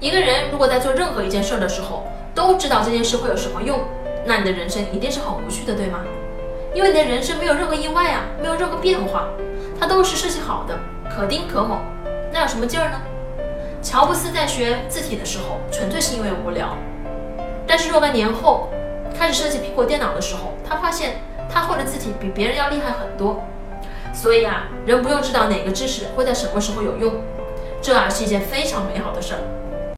一个人如果在做任何一件事儿的时候都知道这件事会有什么用那你的人生一定是很无趣的对吗？因为你的人生没有任何意外啊没有任何变化它都是设计好的可丁可卯那有什么劲儿呢？乔布斯在学字体的时候纯粹是因为无聊但是若干年后开始设计苹果电脑的时候他发现他会的字体比别人要厉害很多。所以啊人不用知道哪个知识会在什么时候有用这啊是一件非常美好的事儿。